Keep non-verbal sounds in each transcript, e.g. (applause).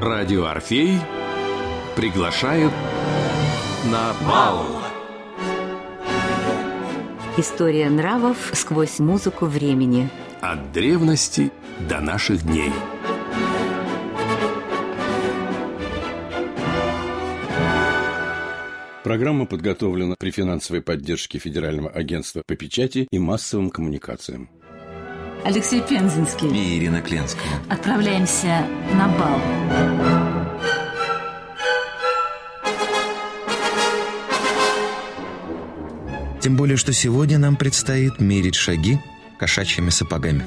Радио Орфей приглашает на бал. История нравов сквозь музыку времени. От древности до наших дней. Программа подготовлена при финансовой поддержке Федерального агентства по печати и массовым коммуникациям. Алексей Пензенский. И Ирина Кленская. Отправляемся на бал. Тем более, что сегодня нам предстоит мерить шаги кошачьими сапогами.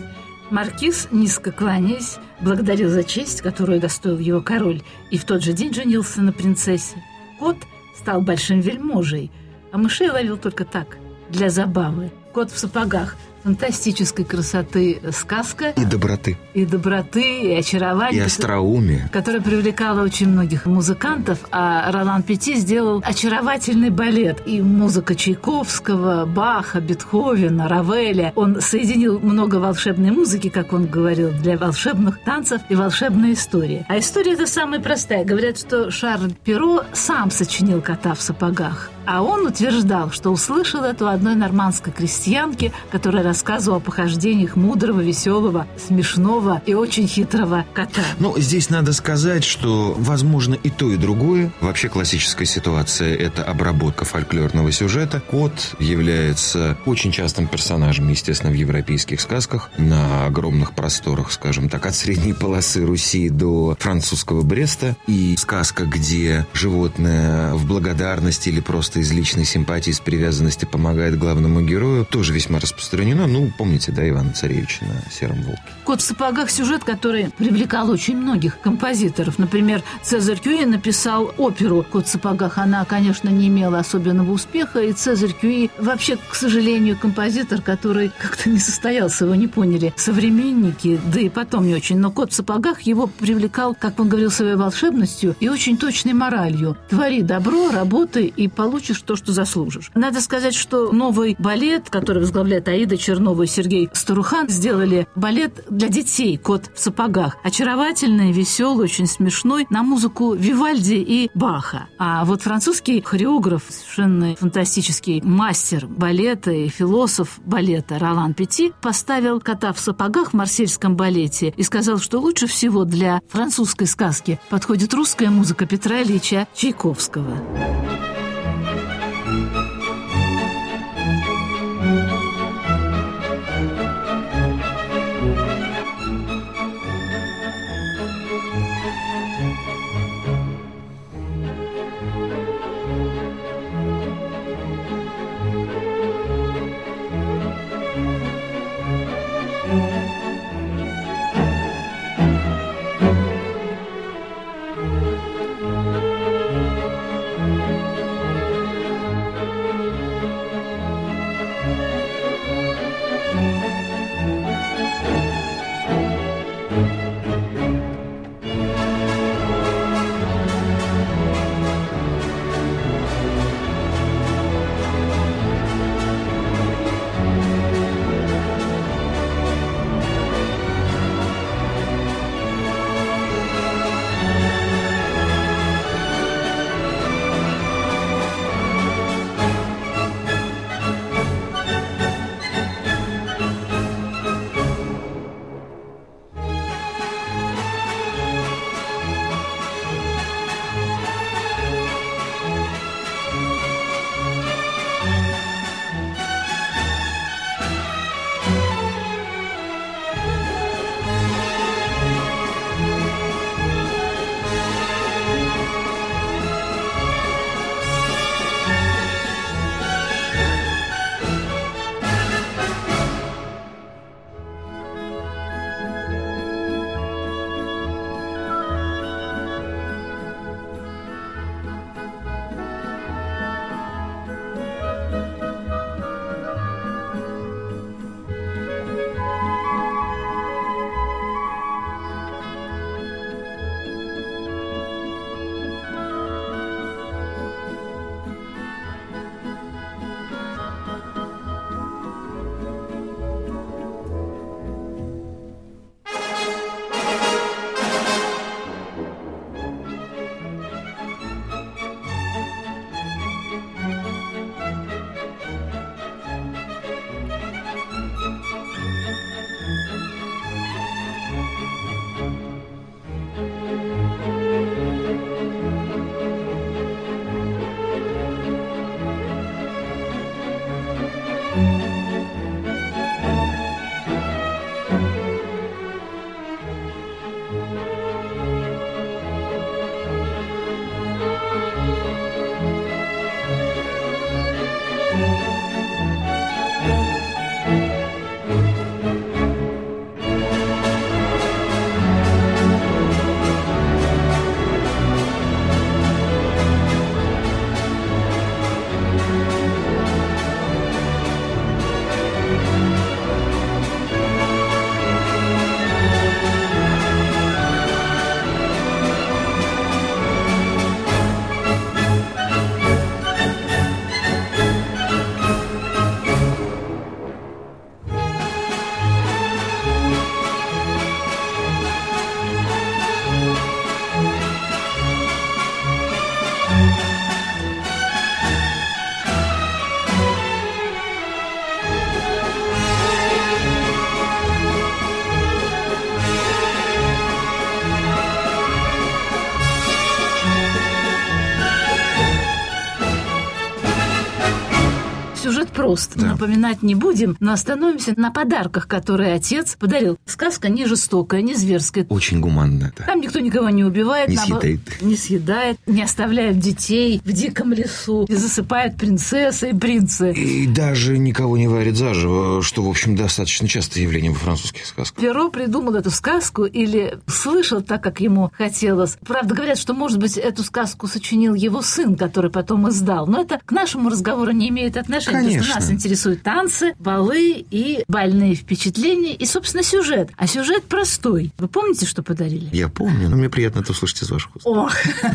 Маркиз, низко кланяясь, благодарил за честь, которую достоил его король, и в тот же день женился на принцессе. Кот стал большим вельможей, а мышей ловил только так, для забавы. Кот в сапогах фантастической красоты сказка. И доброты. И доброты, и очарования. И остроумия. Которая привлекала очень многих музыкантов, а Ролан Пети сделал очаровательный балет. И музыка Чайковского, Баха, Бетховена, Равеля. Он соединил много волшебной музыки, как он говорил, для волшебных танцев и волшебной истории. А история эта самая простая. Говорят, что Шарль Перо сам сочинил «Кота в сапогах». А он утверждал, что услышал это у одной нормандской крестьянки, которая рассказывала о похождениях мудрого, веселого, смешного и очень хитрого кота. Ну, здесь надо сказать, что возможно и то, и другое. Вообще классическая ситуация – это обработка фольклорного сюжета. Кот является очень частым персонажем, естественно, в европейских сказках на огромных просторах, скажем так, от средней полосы Руси до французского Бреста. И сказка, где животное в благодарности или просто просто из личной симпатии, с привязанности помогает главному герою, тоже весьма распространено. Ну, помните, да, Ивана Царевича на «Сером волке». «Кот в сапогах» сюжет, который привлекал очень многих композиторов. Например, Цезарь Кюи написал оперу «Кот в сапогах». Она, конечно, не имела особенного успеха, и Цезарь Кюи вообще, к сожалению, композитор, который как-то не состоялся, его не поняли современники, да и потом не очень. Но «Кот в сапогах» его привлекал, как он говорил, своей волшебностью и очень точной моралью. Твори добро, работай и получи получишь то, что заслужишь. Надо сказать, что новый балет, который возглавляет Аида Чернова и Сергей Старухан, сделали балет для детей «Кот в сапогах». Очаровательный, веселый, очень смешной, на музыку Вивальди и Баха. А вот французский хореограф, совершенно фантастический мастер балета и философ балета Ролан Пети поставил «Кота в сапогах» в марсельском балете и сказал, что лучше всего для французской сказки подходит русская музыка Петра Ильича Чайковского. Прост. Да. Напоминать не будем, но остановимся на подарках, которые отец подарил. Сказка не жестокая, не зверская. Очень гуманно, да. Там никто никого не убивает, Не наоборот, съедает. не съедает, не оставляют детей в диком лесу, и засыпают принцессы и принцы. И даже никого не варит заживо, что, в общем, достаточно частое явление во французских сказках. Перо придумал эту сказку или слышал так, как ему хотелось. Правда, говорят, что, может быть, эту сказку сочинил его сын, который потом издал. Но это к нашему разговору не имеет отношения. Конечно. нас интересуют танцы, балы и бальные впечатления, и, собственно, сюжет. А сюжет простой. Вы помните, что подарили? Я помню, но мне приятно это услышать из ваших уст. Ох!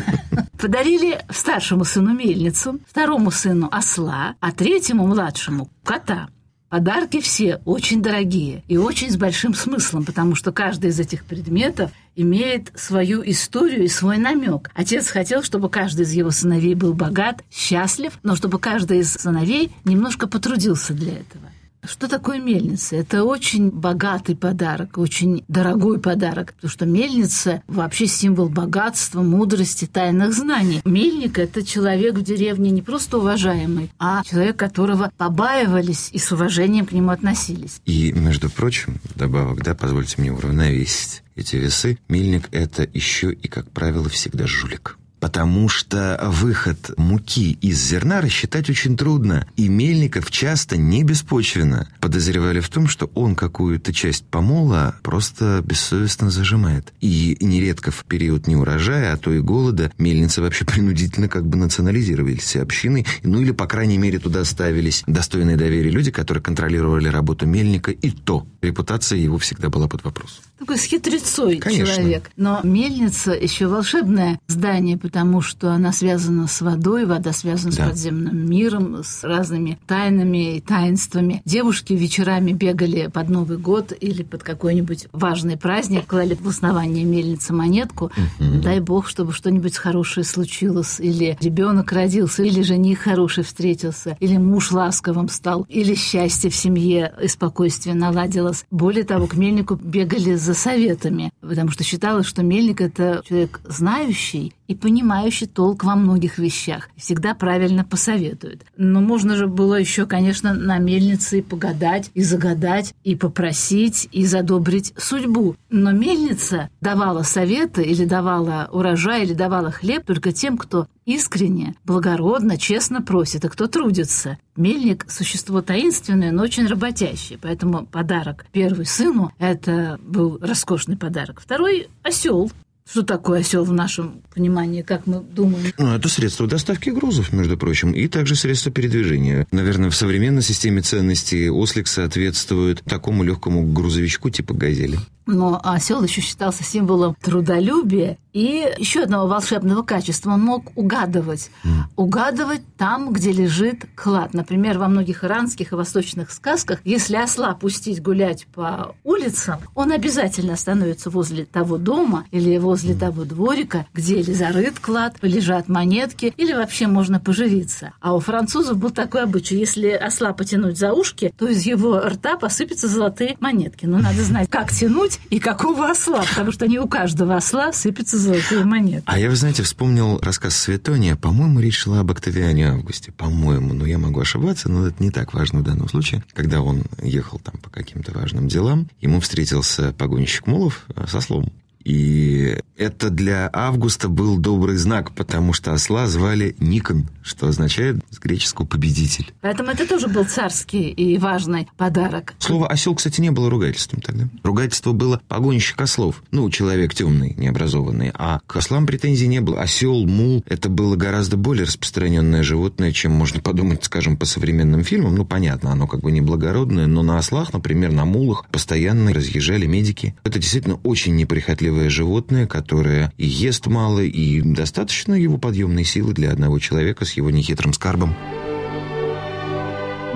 (laughs) Подарили старшему сыну мельницу, второму сыну осла, а третьему младшему кота. Подарки все очень дорогие и очень с большим смыслом, потому что каждый из этих предметов имеет свою историю и свой намек. Отец хотел, чтобы каждый из его сыновей был богат, счастлив, но чтобы каждый из сыновей немножко потрудился для этого. Что такое мельница? Это очень богатый подарок, очень дорогой подарок, потому что мельница вообще символ богатства, мудрости, тайных знаний. Мельник – это человек в деревне не просто уважаемый, а человек, которого побаивались и с уважением к нему относились. И, между прочим, добавок, да, позвольте мне уравновесить эти весы, мельник – это еще и, как правило, всегда жулик. Потому что выход муки из зерна рассчитать очень трудно. И Мельников часто не беспочвенно подозревали в том, что он какую-то часть помола просто бессовестно зажимает. И нередко в период неурожая, а то и голода, мельницы вообще (laughs) принудительно как бы национализировались все общины. Ну или, по крайней мере, туда ставились достойные доверия люди, которые контролировали работу мельника. И то репутация его всегда была под вопросом. Такой с хитрецой Конечно. человек. Но мельница еще волшебное здание, потому что она связана с водой, вода связана Да. с подземным миром, с разными тайнами и таинствами. Девушки вечерами бегали под Новый год или под какой-нибудь важный праздник, клали в основание мельницы монетку. Дай бог, чтобы что-нибудь хорошее случилось, или ребенок родился, или жених хороший встретился, или муж ласковым стал, или счастье в семье и спокойствие наладилось. Более того, к мельнику бегали за советами, потому что считалось, что мельник – это человек знающий и понимающий толк во многих вещах, всегда правильно посоветует. Но можно же было еще, конечно, на мельнице и погадать, и загадать, и попросить, и задобрить судьбу. Но мельница давала советы или давала урожай, или давала хлеб только тем, кто искренне, благородно, честно просит, и кто трудится. Мельник – существо таинственное, но очень работящее. Поэтому подарок первый сыну – это был роскошный подарок. Второй – осел. Что такое осел в нашем понимании, как мы думаем? Ну, это средство доставки грузов, между прочим, и также средство передвижения. Наверное, в современной системе ценностей ослик соответствует такому легкому грузовичку типа «Газели». Но осел еще считался символом трудолюбия и еще одного волшебного качества. Он мог угадывать. Угадывать там, где лежит клад. Например, во многих иранских и восточных сказках, если осла пустить гулять по улицам, он обязательно остановится возле того дома или возле того дворика, где или зарыт клад, лежат монетки, или вообще можно поживиться. А у французов был такой обычай. Если осла потянуть за ушки, то из его рта посыпятся золотые монетки. Но надо знать, как тянуть и какого осла, потому что не у каждого осла сыпятся золотые монеты. А я, вы знаете, вспомнил рассказ Светония. По-моему, речь шла об Октавиане Августе. По-моему, но я могу ошибаться, но это не так важно в данном случае. Когда он ехал там по каким-то важным делам, ему встретился погонщик Мулов э, со слом. И это для Августа был добрый знак, потому что осла звали Никон, что означает с греческого «победитель». Поэтому это тоже был царский и важный подарок. Слово «осел», кстати, не было ругательством тогда. Ругательство было «погонщик ослов». Ну, человек темный, необразованный. А к ослам претензий не было. Осел, мул – это было гораздо более распространенное животное, чем можно подумать, скажем, по современным фильмам. Ну, понятно, оно как бы неблагородное, но на ослах, например, на мулах постоянно разъезжали медики. Это действительно очень неприхотливое животное, которое и ест мало, и достаточно его подъемной силы для одного человека с его нехитрым скарбом.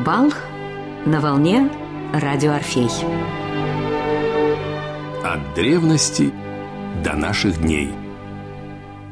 Бал на волне радио Орфей. От древности до наших дней.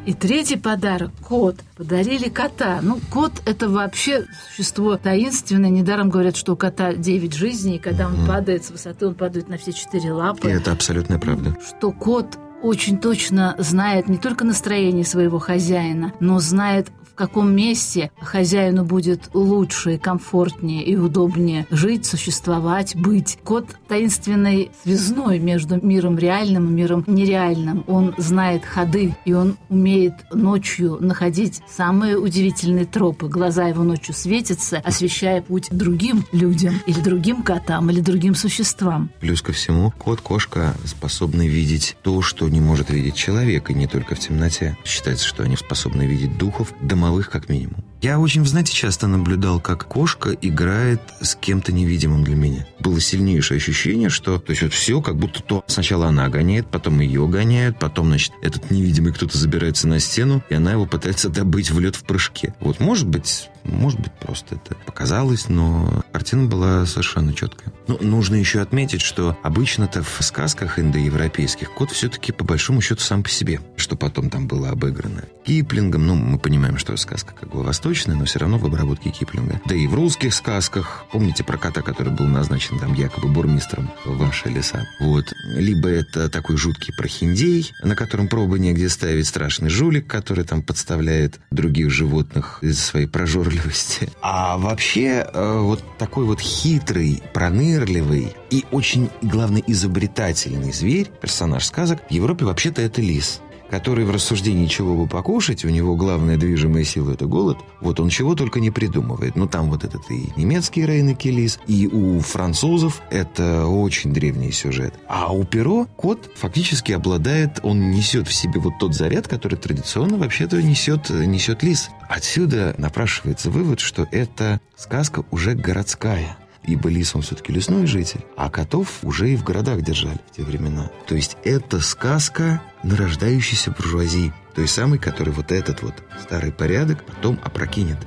И третий подарок – кот. Подарили кота. Ну, кот – это вообще существо таинственное. Недаром говорят, что у кота 9 жизней, и когда он падает с высоты, он падает на все четыре лапы. И это абсолютная правда. Что кот очень точно знает не только настроение своего хозяина, но знает, каком месте хозяину будет лучше, комфортнее и удобнее жить, существовать, быть. Кот таинственный связной между миром реальным и миром нереальным. Он знает ходы, и он умеет ночью находить самые удивительные тропы. Глаза его ночью светятся, освещая путь другим людям или другим котам, или другим существам. Плюс ко всему, кот-кошка способны видеть то, что не может видеть человек, и не только в темноте. Считается, что они способны видеть духов, домовых как минимум. Я очень, знаете, часто наблюдал, как кошка играет с кем-то невидимым для меня. Было сильнейшее ощущение, что то есть вот все как будто то сначала она гоняет, потом ее гоняют, потом, значит, этот невидимый кто-то забирается на стену, и она его пытается добыть в лед в прыжке. Вот может быть, может быть, просто это показалось, но картина была совершенно четкая. Но нужно еще отметить, что обычно-то в сказках индоевропейских кот все-таки по большому счету сам по себе, что потом там было обыграно. Киплингом, ну, мы понимаем, что сказка как бы восточная, но все равно в обработке Киплинга. Да и в русских сказках, помните про кота, который был назначен там якобы бурмистром в ваши леса? Вот. Либо это такой жуткий прохиндей, на котором пробы негде ставить, страшный жулик, который там подставляет других животных из-за своей прожорливости. (laughs) А вообще, э, вот такой вот хитрый, пронырливый и очень, главное, изобретательный зверь, персонаж сказок, в Европе вообще-то это лис который в рассуждении чего бы покушать, у него главная движимая сила – это голод, вот он чего только не придумывает. Ну, там вот этот и немецкий Рейн Келис, и у французов это очень древний сюжет. А у Перо кот фактически обладает, он несет в себе вот тот заряд, который традиционно вообще-то несет, несет лис. Отсюда напрашивается вывод, что эта сказка уже городская ибо лис он все-таки лесной житель, а котов уже и в городах держали в те времена. То есть это сказка нарождающейся буржуазии, той самой, который вот этот вот старый порядок потом опрокинет.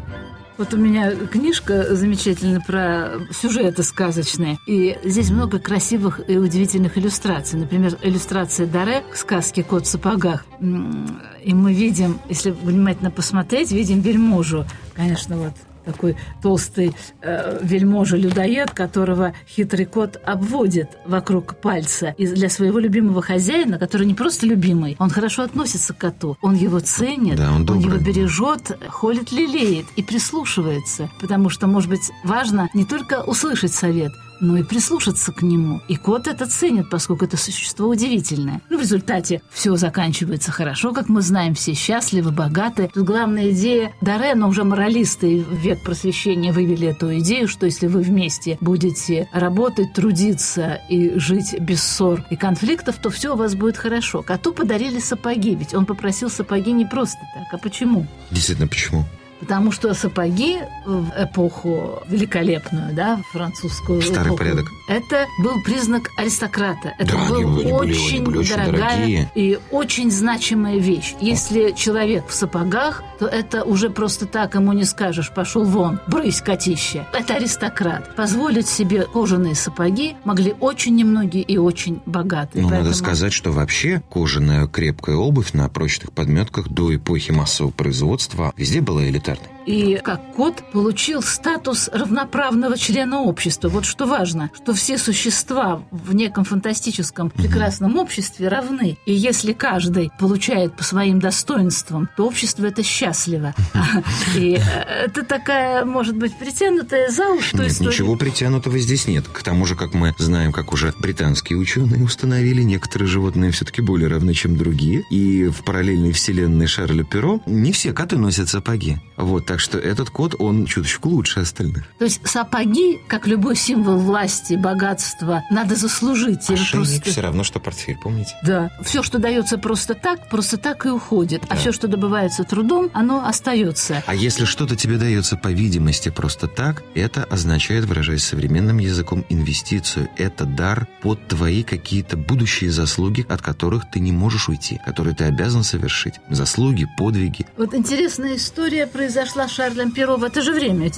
Вот у меня книжка замечательная про сюжеты сказочные. И здесь много красивых и удивительных иллюстраций. Например, иллюстрация Даре к сказке «Кот в сапогах». И мы видим, если внимательно посмотреть, видим вельможу. Конечно, вот такой толстый э, вельможа-людоед, которого хитрый кот обводит вокруг пальца. И для своего любимого хозяина, который не просто любимый, он хорошо относится к коту. Он его ценит, да, он, он его бережет, холит, лелеет и прислушивается. Потому что, может быть, важно не только услышать совет, но и прислушаться к нему. И кот это ценит, поскольку это существо удивительное. Ну, в результате все заканчивается хорошо, как мы знаем, все счастливы, богаты. Тут главная идея Даре, но уже моралисты в век просвещения вывели эту идею, что если вы вместе будете работать, трудиться и жить без ссор и конфликтов, то все у вас будет хорошо. Коту подарили сапоги, ведь он попросил сапоги не просто так. А почему? Действительно, почему? Потому что сапоги в эпоху великолепную, да, французскую Старый эпоху, порядок. это был признак аристократа. Это Да, был они очень они были очень дорогая дорогие. и очень значимая вещь. Если человек в сапогах, то это уже просто так ему не скажешь, пошел вон, брысь, котище. Это аристократ. Позволить себе кожаные сапоги могли очень немногие и очень богатые. Ну, надо Поэтому- сказать, что вообще кожаная крепкая обувь на прочных подметках до эпохи массового производства везде была элитарной. И как кот получил статус равноправного члена общества. Вот что важно, что все существа в неком фантастическом прекрасном обществе равны. И если каждый получает по своим достоинствам, то общество это счастливо. (laughs) И э, это такая, может быть, притянутая за уши Нет, история. ничего притянутого здесь нет. К тому же, как мы знаем, как уже британские ученые установили, некоторые животные все-таки более равны, чем другие. И в параллельной вселенной Шарля Перо не все коты носят сапоги. Вот, так что этот кот, он чуточку лучше остальных. То есть сапоги, как любой символ власти, богатства, надо заслужить. Ошейник просто- все равно, что портфель, помните? Да. Все, что дается просто так, просто так и уходит. А все, что добывается трудом, оно остается. А если что-то тебе дается по видимости просто так, это означает, выражаясь современным языком, инвестицию. Это дар под твои какие-то будущие заслуги, от которых ты не можешь уйти, которые ты обязан совершить. Заслуги, подвиги. Вот интересная история произошла была Шарлем Перо в это же время.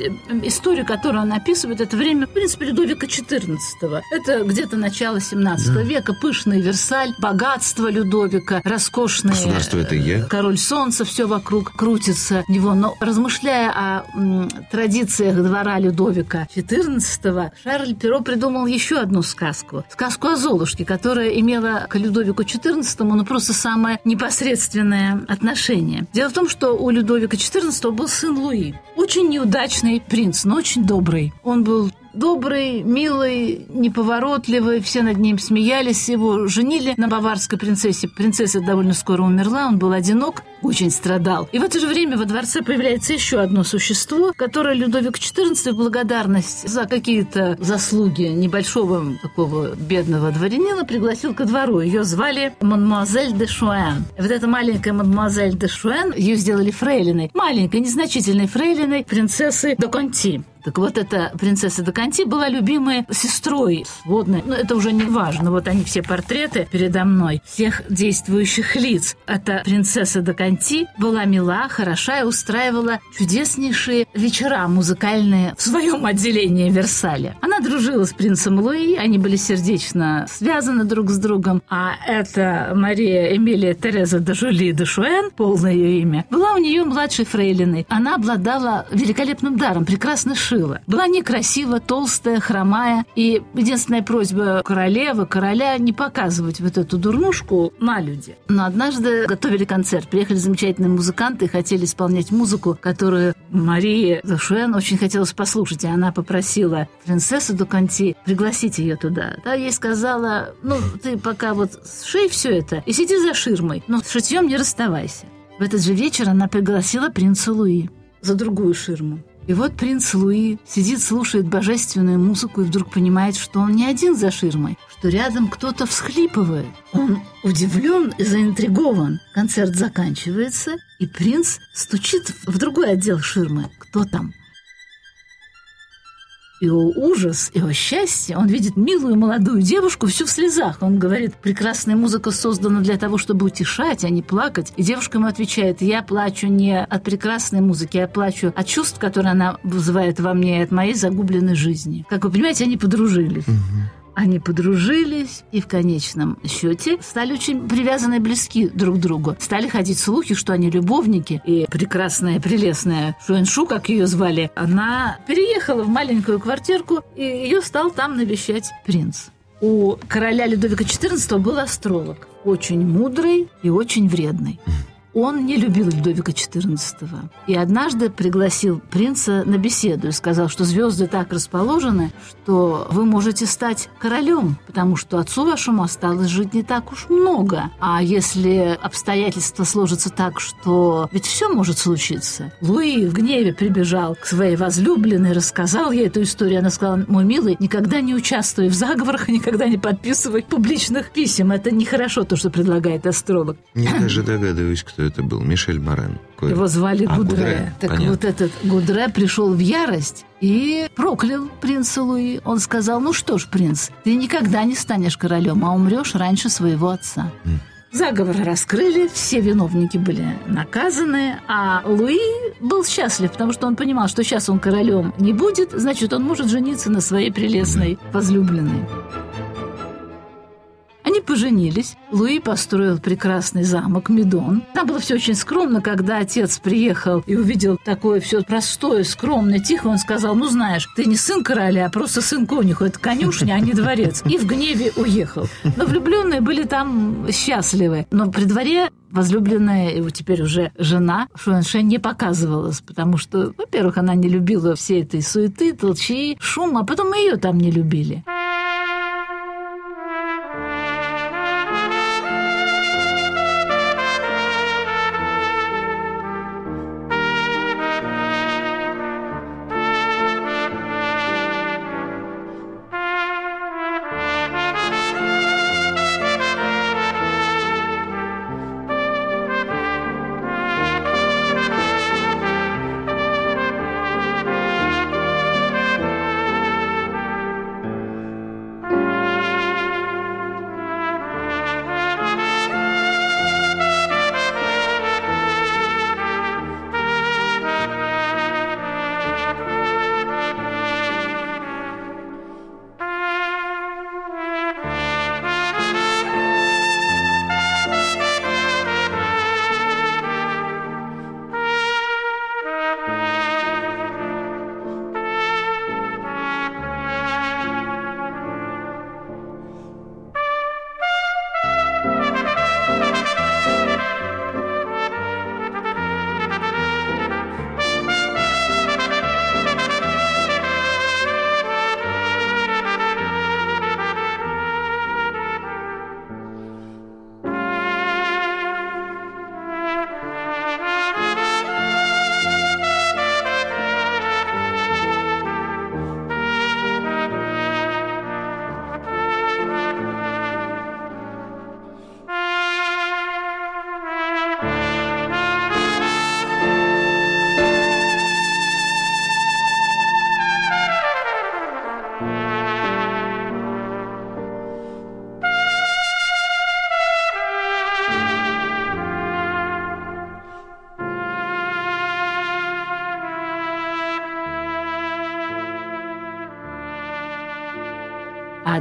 Историю, которую он описывает, это время, в принципе, Людовика XIV. Это где-то начало 17 да. века, пышный Версаль, богатство Людовика, роскошный Государство это я. король солнца, все вокруг крутится него. Но размышляя о м, традициях двора Людовика XIV, Шарль Перо придумал еще одну сказку. Сказку о Золушке, которая имела к Людовику XIV ну, просто самое непосредственное отношение. Дело в том, что у Людовика XIV был сын Луи. Очень неудачный принц, но очень добрый. Он был добрый, милый, неповоротливый, все над ним смеялись, его женили на баварской принцессе. Принцесса довольно скоро умерла, он был одинок, очень страдал. И в это же время во дворце появляется еще одно существо, которое Людовик XIV в благодарность за какие-то заслуги небольшого такого бедного дворянина пригласил ко двору. Ее звали Мадемуазель де Шуэн. Вот эта маленькая Мадемуазель де Шуэн, ее сделали фрейлиной, маленькой, незначительной фрейлиной принцессы де Конти. Так вот, эта принцесса Даканти была любимой сестрой сводной. Но это уже не важно. Вот они все портреты передо мной, всех действующих лиц. Эта принцесса Даканти была мила, хороша и устраивала чудеснейшие вечера музыкальные в своем отделении Версаля. Она дружила с принцем Луи, они были сердечно связаны друг с другом. А это Мария Эмилия Тереза де Жули де Шуэн, полное ее имя, была у нее младшей фрейлиной. Она обладала великолепным даром, прекрасно шила шила. Была некрасива, толстая, хромая. И единственная просьба королевы, короля не показывать вот эту дурнушку на люди. Но однажды готовили концерт. Приехали замечательные музыканты и хотели исполнять музыку, которую Мария Зашуэн очень хотелось послушать. И она попросила принцессу Дуканти пригласить ее туда. Та ей сказала, ну, ты пока вот шей все это и сиди за ширмой, но с шитьем не расставайся. В этот же вечер она пригласила принца Луи за другую ширму. И вот принц Луи сидит, слушает божественную музыку и вдруг понимает, что он не один за ширмой, что рядом кто-то всхлипывает. Он удивлен и заинтригован. Концерт заканчивается, и принц стучит в другой отдел ширмы. Кто там? И о ужас, и о счастье. Он видит милую молодую девушку всю в слезах. Он говорит, прекрасная музыка создана для того, чтобы утешать, а не плакать. И девушка ему отвечает, я плачу не от прекрасной музыки, я плачу от чувств, которые она вызывает во мне, от моей загубленной жизни. Как вы понимаете, они подружились. Они подружились и в конечном счете стали очень привязаны и близки друг к другу. Стали ходить слухи, что они любовники. И прекрасная, прелестная Шуэншу, как ее звали, она переехала в маленькую квартирку, и ее стал там навещать принц. У короля Людовика XIV был астролог, очень мудрый и очень вредный. Он не любил Людовика XIV. И однажды пригласил принца на беседу и сказал, что звезды так расположены, что вы можете стать королем, потому что отцу вашему осталось жить не так уж много. А если обстоятельства сложатся так, что ведь все может случиться. Луи в гневе прибежал к своей возлюбленной, рассказал ей эту историю. Она сказала, мой милый, никогда не участвуй в заговорах, никогда не подписывай публичных писем. Это нехорошо, то, что предлагает астролог. Я даже догадываюсь, кто это был? Мишель Морен. Его звали а, Гудре. Гудре. Так Понятно. вот этот Гудре пришел в ярость и проклял принца Луи. Он сказал, ну что ж, принц, ты никогда не станешь королем, а умрешь раньше своего отца. Mm. Заговор раскрыли, все виновники были наказаны, а Луи был счастлив, потому что он понимал, что сейчас он королем не будет, значит, он может жениться на своей прелестной возлюбленной. Поженились. Луи построил прекрасный замок Медон. Там было все очень скромно, когда отец приехал и увидел такое все простое, скромное, тихо, он сказал, ну знаешь, ты не сын короля, а просто сын конюха, это конюшня, а не дворец. И в гневе уехал. Но влюбленные были там счастливы. Но при дворе возлюбленная, его теперь уже жена Шуэнше не показывалась, потому что, во-первых, она не любила всей этой суеты, толчи, шума, а потом мы ее там не любили.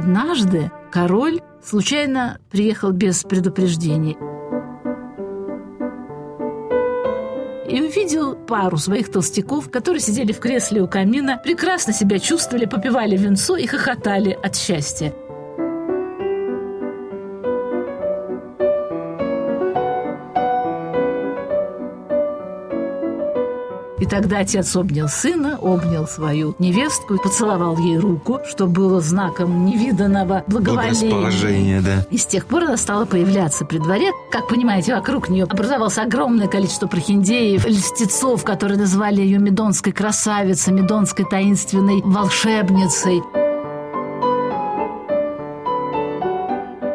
Однажды король случайно приехал без предупреждений и увидел пару своих толстяков, которые сидели в кресле у камина, прекрасно себя чувствовали, попивали венцо и хохотали от счастья. И тогда отец обнял сына, обнял свою невестку, поцеловал ей руку, что было знаком невиданного благоволения. да. И с тех пор она стала появляться при дворе. Как понимаете, вокруг нее образовалось огромное количество прохиндеев, льстецов, которые называли ее Медонской красавицей, Медонской таинственной волшебницей.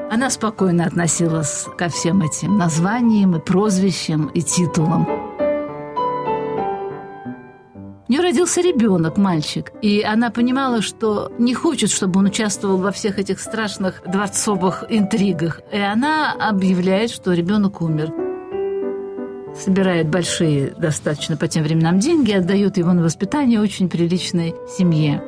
Она спокойно относилась ко всем этим названиям и прозвищам и титулам. У нее родился ребенок, мальчик, и она понимала, что не хочет, чтобы он участвовал во всех этих страшных дворцовых интригах. И она объявляет, что ребенок умер. Собирает большие достаточно по тем временам деньги, отдает его на воспитание очень приличной семье.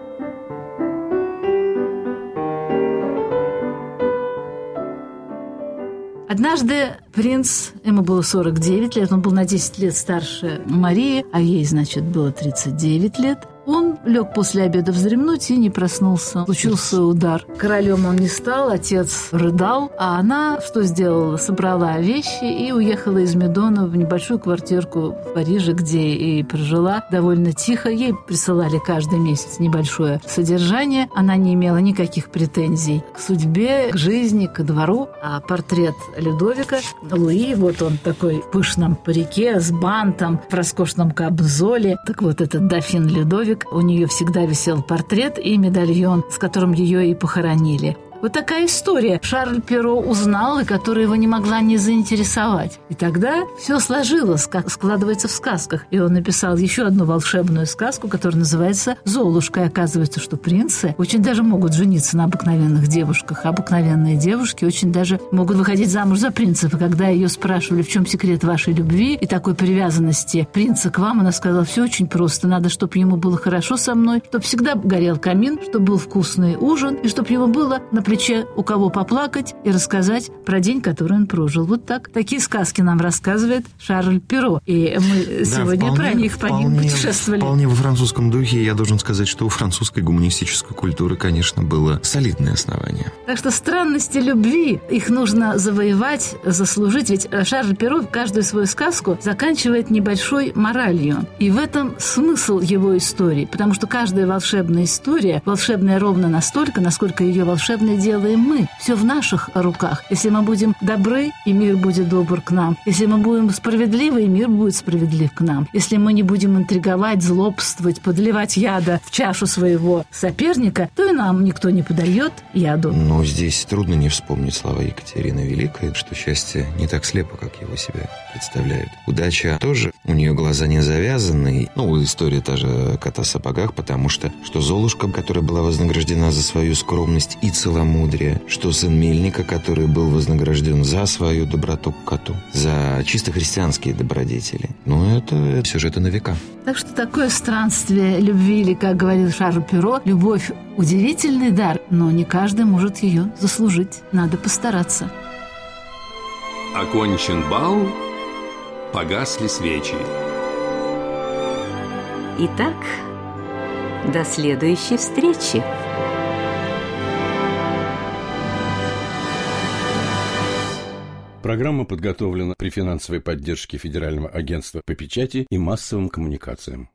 Однажды принц, ему было 49 лет, он был на 10 лет старше Марии, а ей, значит, было 39 лет. Он лег после обеда вздремнуть и не проснулся. Случился удар. Королем он не стал, отец рыдал, а она что сделала? Собрала вещи и уехала из Медона в небольшую квартирку в Париже, где и прожила довольно тихо. Ей присылали каждый месяц небольшое содержание. Она не имела никаких претензий к судьбе, к жизни, к двору. А портрет Людовика, Луи, вот он такой в пышном парике с бантом, в роскошном камзоле. Так вот, этот дофин Людовик у нее всегда висел портрет и медальон, с которым ее и похоронили. Вот такая история. Шарль Перо узнал, и которая его не могла не заинтересовать. И тогда все сложилось, как складывается в сказках. И он написал еще одну волшебную сказку, которая называется «Золушка». И оказывается, что принцы очень даже могут жениться на обыкновенных девушках. А обыкновенные девушки очень даже могут выходить замуж за принцев. И когда ее спрашивали, в чем секрет вашей любви и такой привязанности принца к вам, она сказала, все очень просто. Надо, чтобы ему было хорошо со мной, чтобы всегда горел камин, чтобы был вкусный ужин, и чтобы ему было, например, плече у кого поплакать и рассказать про день, который он прожил. Вот так. Такие сказки нам рассказывает Шарль Перо. И мы да, сегодня вполне, про них, по вполне, ним путешествовали. Вполне во французском духе. Я должен сказать, что у французской гуманистической культуры, конечно, было солидное основание. Так что странности любви, их нужно завоевать, заслужить. Ведь Шарль Перо каждую свою сказку заканчивает небольшой моралью. И в этом смысл его истории. Потому что каждая волшебная история волшебная ровно настолько, насколько ее волшебная делаем мы. Все в наших руках. Если мы будем добры, и мир будет добр к нам. Если мы будем справедливы, и мир будет справедлив к нам. Если мы не будем интриговать, злобствовать, подливать яда в чашу своего соперника, то и нам никто не подольет яду. Но здесь трудно не вспомнить слова Екатерины Великой, что счастье не так слепо, как его себе представляют. Удача тоже, у нее глаза не завязаны. Ну, история та же кота в сапогах, потому что, что Золушка, которая была вознаграждена за свою скромность и целомудрие, целомудрия, что сын Мельника, который был вознагражден за свою доброту к коту, за чисто христианские добродетели. Ну, это сюжеты на века. Так что такое странствие любви, или, как говорил Шарль Перо, любовь – удивительный дар, но не каждый может ее заслужить. Надо постараться. Окончен бал, погасли свечи. Итак, до следующей встречи. Программа подготовлена при финансовой поддержке Федерального агентства по печати и массовым коммуникациям.